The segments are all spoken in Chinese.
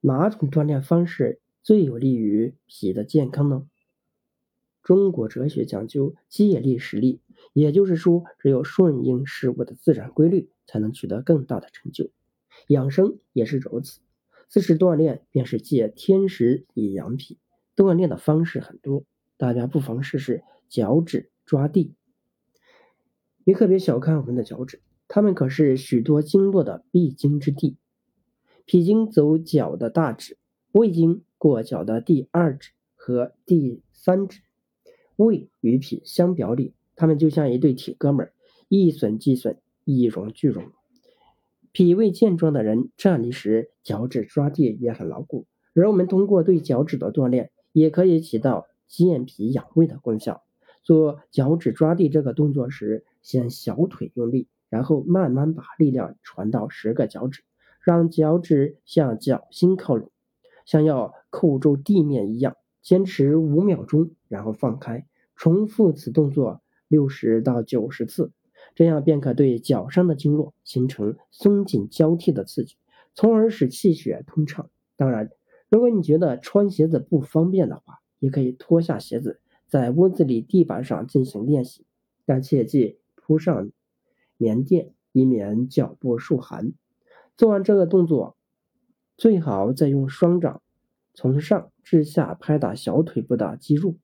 哪种锻炼方式最有利于脾的健康呢？中国哲学讲究借力使力，也就是说，只有顺应事物的自然规律，才能取得更大的成就。养生也是如此，四肢锻炼便是借天时以养脾。锻炼的方式很多，大家不妨试试脚趾抓地。你可别小看我们的脚趾，它们可是许多经络的必经之地。脾经走脚的大趾，胃经过脚的第二趾和第三趾。胃与脾相表里，它们就像一对铁哥们儿，一损俱损，一荣俱荣。脾胃健壮的人站立时脚趾抓地也很牢固，而我们通过对脚趾的锻炼，也可以起到健脾养胃的功效。做脚趾抓地这个动作时，先小腿用力，然后慢慢把力量传到十个脚趾，让脚趾向脚心靠拢，像要扣住地面一样。坚持五秒钟，然后放开，重复此动作六十到九十次，这样便可对脚上的经络形成松紧交替的刺激，从而使气血通畅。当然，如果你觉得穿鞋子不方便的话，也可以脱下鞋子。在屋子里地板上进行练习，但切记铺上棉垫，以免脚部受寒。做完这个动作，最好再用双掌从上至下拍打小腿部的肌肉，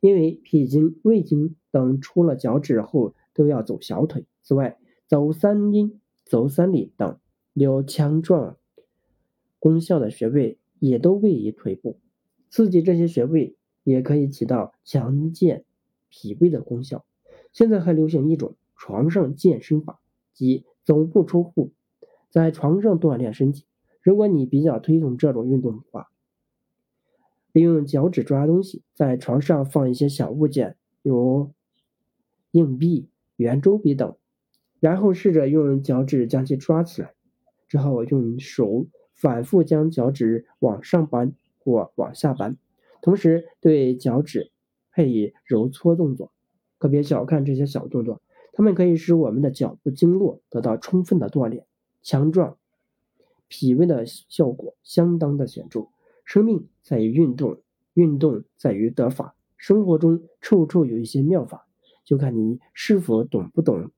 因为脾经、胃经等出了脚趾后都要走小腿。此外，走三阴、走三里等有强壮功效的穴位也都位于腿部，刺激这些穴位。也可以起到强健脾胃的功效。现在还流行一种床上健身法，即走不出户，在床上锻炼身体。如果你比较推崇这种运动的话，利用脚趾抓东西，在床上放一些小物件，如硬币、圆珠笔等，然后试着用脚趾将其抓起来，之后用手反复将脚趾往上扳或往下扳。同时对脚趾配以揉搓动作，可别小看这些小动作，它们可以使我们的脚部经络得到充分的锻炼，强壮脾胃的效果相当的显著。生命在于运动，运动在于得法。生活中处处有一些妙法，就看你是否懂不懂